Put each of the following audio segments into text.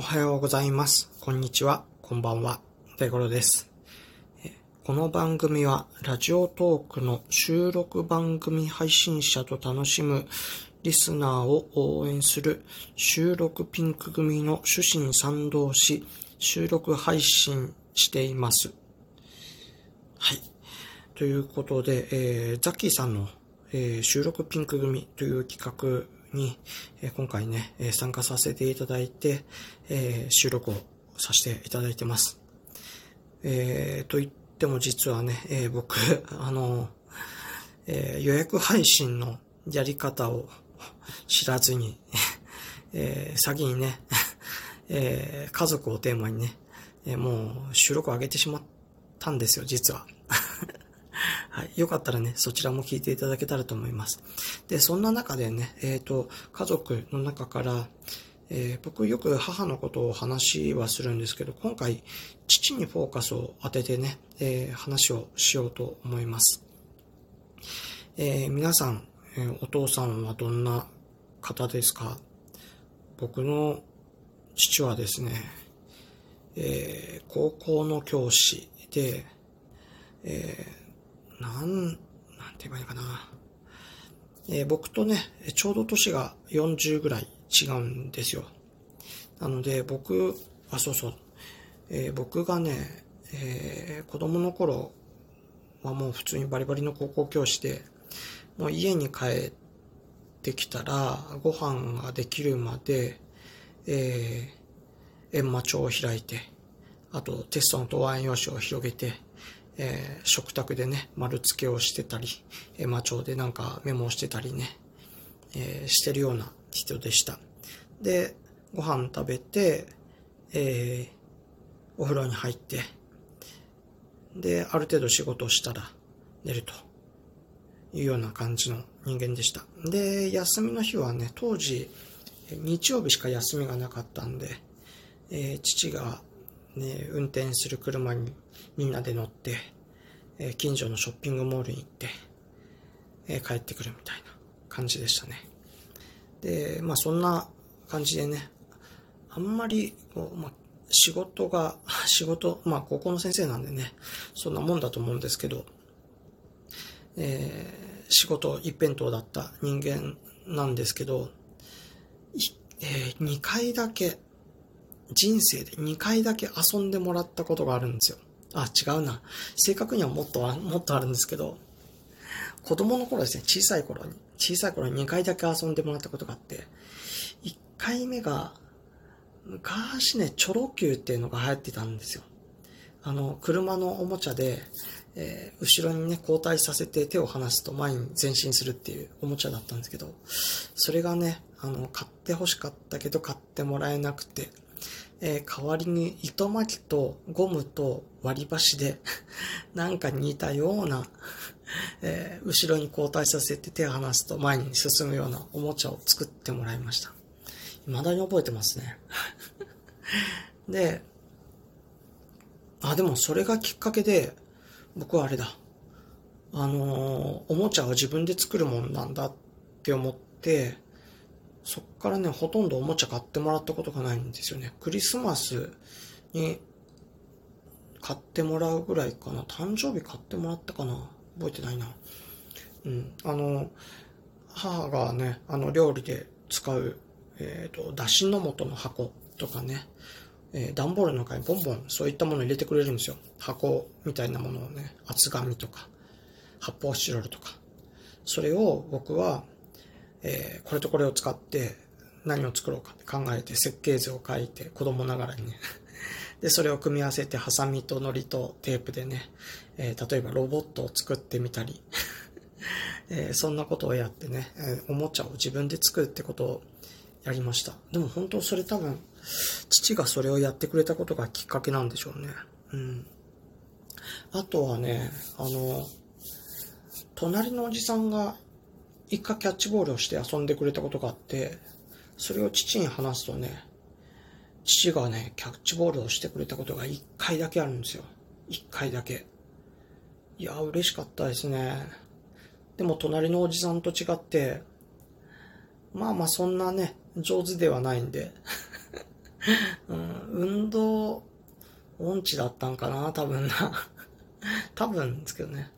おはようございます。こんにちは。こんばんは。デゴロです。この番組は、ラジオトークの収録番組配信者と楽しむリスナーを応援する収録ピンク組の主心賛同し、収録配信しています。はい。ということで、えーザッキーさんの、えー収録ピンク組という企画に、え今回ね、え参加させていただいて、え収録をさせていただいてます。えーと言っても実はね、え僕、あの、え予約配信のやり方を知らずに、えー先にね、え家族をテーマにね、えもう収録を上げてしまったんですよ、実は。はい。よかったらね、そちらも聞いていただけたらと思います。で、そんな中でね、えっ、と、家族の中から、えー僕よく母のことを話はするんですけど、今回、父にフォーカスを当ててね、えー話をしようと思います。えー皆さん、えお父さんはどんな方ですか？僕の父はですね、え高校の教師で、えなん、なんて言えばいいかな。えー僕とね、ちょうど年が40ぐらい違うんですよ。なので、僕、あ、そうそう。えー僕がね、えー子供の頃はもう普通にバリバリの高校教師で、もう家に帰ってきたら、ご飯ができるまで、えー閻魔帳を開いて、あとテストの答案用紙を広げて、えー食卓でね、丸付けをしてたり、閻魔帳でなんかメモをしてたりね、えーしてるような人でした。で、ご飯食べて、えーお風呂に入って、で、ある程度仕事をしたら寝るというような感じの人間でした。で、休みの日はね、当時、日曜日しか休みがなかったんで、えー父が、ね、運転する車にみんなで乗って、え近所のショッピングモールに行って、え帰ってくるみたいな感じでしたね。で、まあそんな感じでね、あんまりこう、まあ、仕事が、仕事、まあ高校の先生なんでね、そんなもんだと思うんですけど、えー仕事一辺倒だった人間なんですけど、いえ2回だけ、人生で2回だけ遊んでもらったことがあるんですよ。あ、違うな。正確にはもっと、もっとあるんですけど、子供の頃ですね、小さい頃に、小さい頃に2回だけ遊んでもらったことがあって、1回目が、昔ね、チョロ Q っていうのが流行ってたんですよ。あの、車のおもちゃで、えー後ろにね、交代させて手を離すと前に前進するっていうおもちゃだったんですけど、それがね、あの、買って欲しかったけど買ってもらえなくて、えー代わりに糸巻きとゴムと割り箸で、なんか似たような、えー後ろに交代させて手を離すと前に進むようなおもちゃを作ってもらいました。未だに覚えてますね。で、あ、でもそれがきっかけで、僕はあれだ。あのーおもちゃは自分で作るもんなんだって思って、そっからね、ほとんどおもちゃ買ってもらったことがないんですよね。クリスマスに買ってもらうぐらいかな。誕生日買ってもらったかな。覚えてないな。うん。あの、母がね、あの、料理で使う、えっ、と、だしの素の箱とかね、えー段ボールの中にボンボンそういったものを入れてくれるんですよ。箱みたいなものをね、厚紙とか、発泡スチロールとか。それを僕は、えーこれとこれを使って何を作ろうかって考えて設計図を書いて子供ながらにね。で、それを組み合わせてハサミと糊とテープでね、えー例えばロボットを作ってみたり、えーそんなことをやってね、えおもちゃを自分で作るってことをやりました。でも本当それ多分、父がそれをやってくれたことがきっかけなんでしょうね。うん。あとはね、あの、隣のおじさんが一回キャッチボールをして遊んでくれたことがあって、それを父に話すとね、父がね、キャッチボールをしてくれたことが一回だけあるんですよ。一回だけ。いや、嬉しかったですね。でも隣のおじさんと違って、まあまあそんなね、上手ではないんで、うん、運動音痴だったんかな、多分な。多分ですけどね。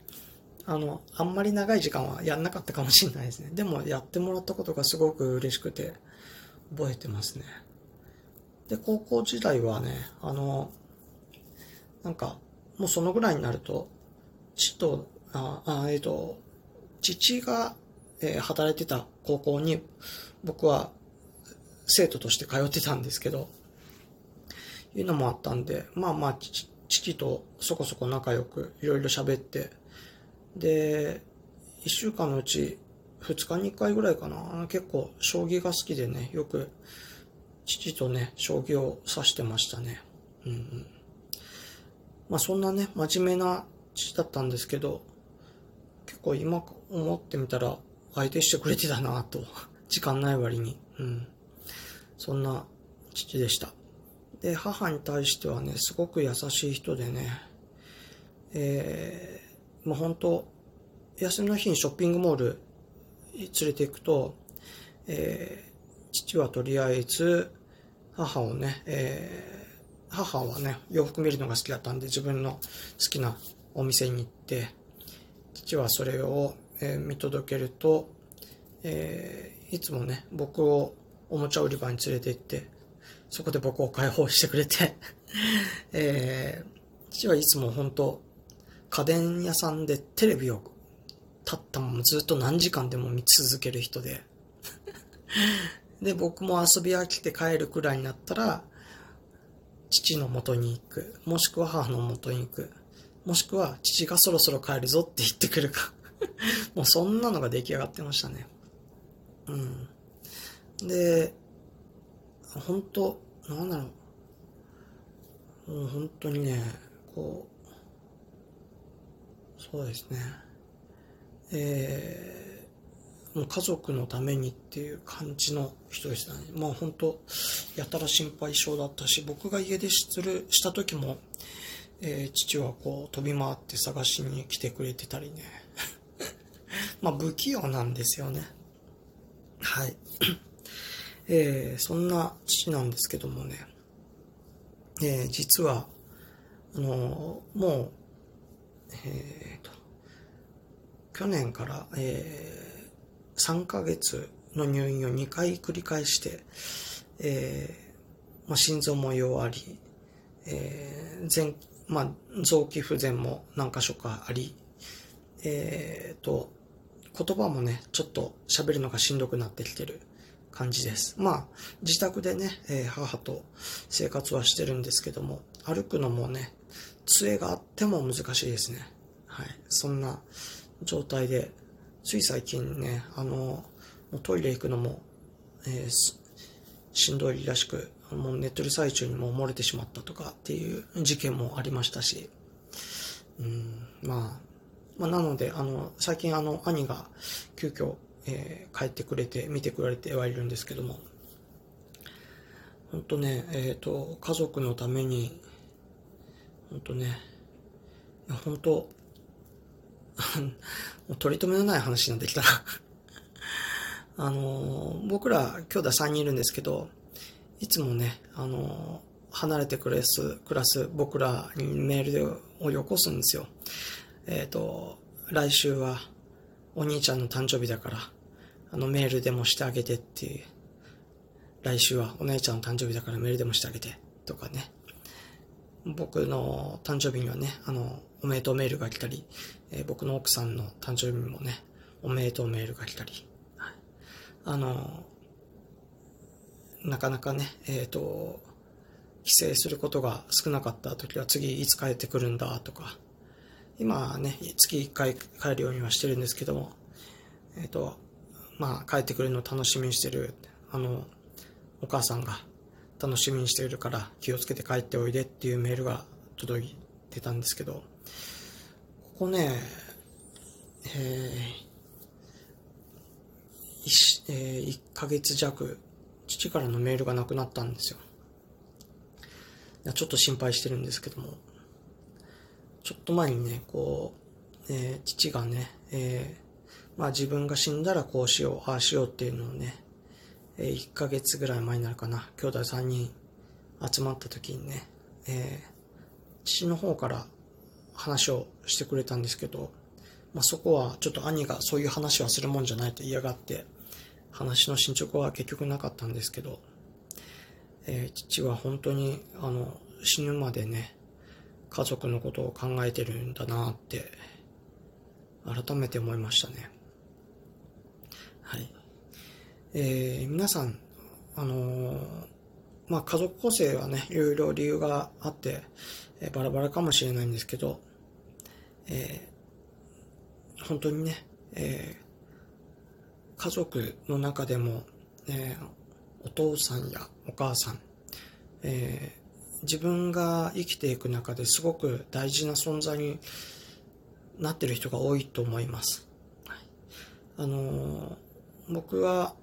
あの、あんまり長い時間はやんなかったかもしれないですね。でもやってもらったことがすごく嬉しくて、覚えてますね。で、高校時代はね、あの、なんか、もうそのぐらいになると、父と、あ、あえっ、ー、と、父が、えー、働いてた高校に、僕は生徒として通ってたんですけど、いうのもあったんで、まあまあ、父とそこそこ仲良くいろいろ喋って、で、1週間のうち2日に1回ぐらいかな、結構将棋が好きでね、よく父とね、将棋を指してましたね。うんうん。まあそんなね、真面目な父だったんですけど、結構今思ってみたら相手してくれてたなと、時間ない割に。うん。そんな父でした。で、母に対してはね、すごく優しい人でね、えー、もう本当、休みの日にショッピングモール連れて行くと、えー、父はとりあえず、母をね、えー、母はね、洋服見るのが好きだったんで、自分の好きなお店に行って、父はそれを、えー、見届けると、えー、いつもね、僕をおもちゃ売り場に連れて行って、そこで僕を解放してくれて えー、父はいつも本当家電屋さんでテレビを立ったままずっと何時間でも見続ける人でで、僕も遊び飽きて帰るくらいになったら、父の元に行く。もしくは母の元に行く。もしくは父がそろそろ帰るぞって言ってくるか もうそんなのが出来上がってましたね。うん。で、本当なんだろう。もう本当にね、こう、そうですね。えー、もう家族のためにっていう感じの人でしたね。まあ本当、やたら心配性だったし、僕が家出する、した時も、えー、父はこう飛び回って探しに来てくれてたりね。まあ不器用なんですよね。はい。えー、そんな父なんですけどもね、えー、実は、あの、もう、えーと、去年から、えー、3ヶ月の入院を2回繰り返して、えーまあ、心臓も弱り、えー前まあ、臓器不全も何箇所かあり、えーと、言葉もね、ちょっと喋るのがしんどくなってきてる感じです。まあ、自宅でね、えー、母と生活はしてるんですけども、歩くのもね、杖があっても難しいですね。はい。そんな状態で、つい最近ね、あの、トイレ行くのも、えー、しんどいらしく、もう寝てる最中にも漏れてしまったとかっていう事件もありましたし、うん、まあ、まあ、なので、あの、最近あの、兄が急遽えー、帰ってくれて、見てくれてはいるんですけども、本当ね、えっ、ー、と、家族のために、本当ね、本当、もう取り留めのない話になってきたな あのー、僕ら兄弟3人いるんですけど、いつもね、あのー、離れて暮らす、暮らす僕らにメールをよこすんですよ。えっ、ー、と、来週はお兄ちゃんの誕生日だから、あのメールでもしてあげてっていう。来週はお姉ちゃんの誕生日だからメールでもしてあげてとかね。僕の誕生日にはね、あの、おめでとうメールが来たり、えー、僕の奥さんの誕生日にもね、おめでとうメールが来たり、はい、あの、なかなかね、えっ、ー、と、帰省することが少なかった時は次いつ帰ってくるんだとか、今ね、月1回帰るようにはしてるんですけども、えっ、ー、と、まあ、帰ってくるのを楽しみにしてる、あの、お母さんが楽しみにしているから気をつけて帰っておいでっていうメールが届いてたんですけど、ここね、えー、1, えー、1ヶ月弱、父からのメールがなくなったんですよ。ちょっと心配してるんですけども、ちょっと前にね、こう、えー、父がね、えー、まあ自分が死んだらこうしよう、ああしようっていうのをね、えー、1ヶ月ぐらい前になるかな、兄弟3人集まった時にね、えー、父の方から話をしてくれたんですけど、まあ、そこはちょっと兄がそういう話はするもんじゃないと嫌がって、話の進捗は結局なかったんですけど、えー、父は本当にあの死ぬまでね、家族のことを考えてるんだなって改めて思いましたね。はい。えー、皆さん、あのー、まあ、家族構成はね、いろいろ理由があって、えー、バラバラかもしれないんですけど、えー、本当にね、えー、家族の中でも、えー、お父さんやお母さん、えー、自分が生きていく中ですごく大事な存在になってる人が多いと思います。はい、あのー、僕は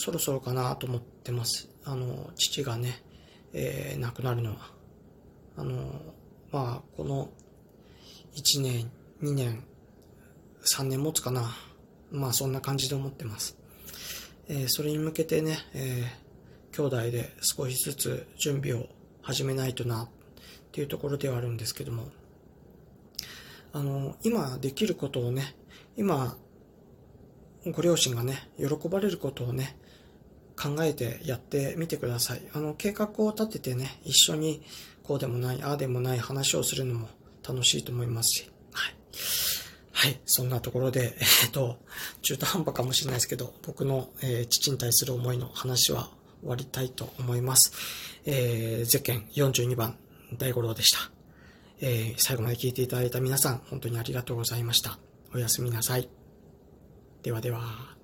そろそろかなと思ってます。あの、父がね、えー、亡くなるのは。あの、まあ、この1年、2年、3年持つかな。まあ、そんな感じで思ってます。えー、それに向けてね、えー、兄弟で少しずつ準備を始めないとな、っていうところではあるんですけども、あの、今できることをね、今、ご両親がね、喜ばれることをね、考えてやってみてください。あの、計画を立ててね、一緒にこうでもない、ああでもない話をするのも楽しいと思いますし、はい。はい、そんなところで、えっと、中途半端かもしれないですけど、僕の、えー、父に対する思いの話は終わりたいと思います。えー、ゼッケン42番、大五郎でした。えー、最後まで聞いていただいた皆さん、本当にありがとうございました。おやすみなさい。ではでは。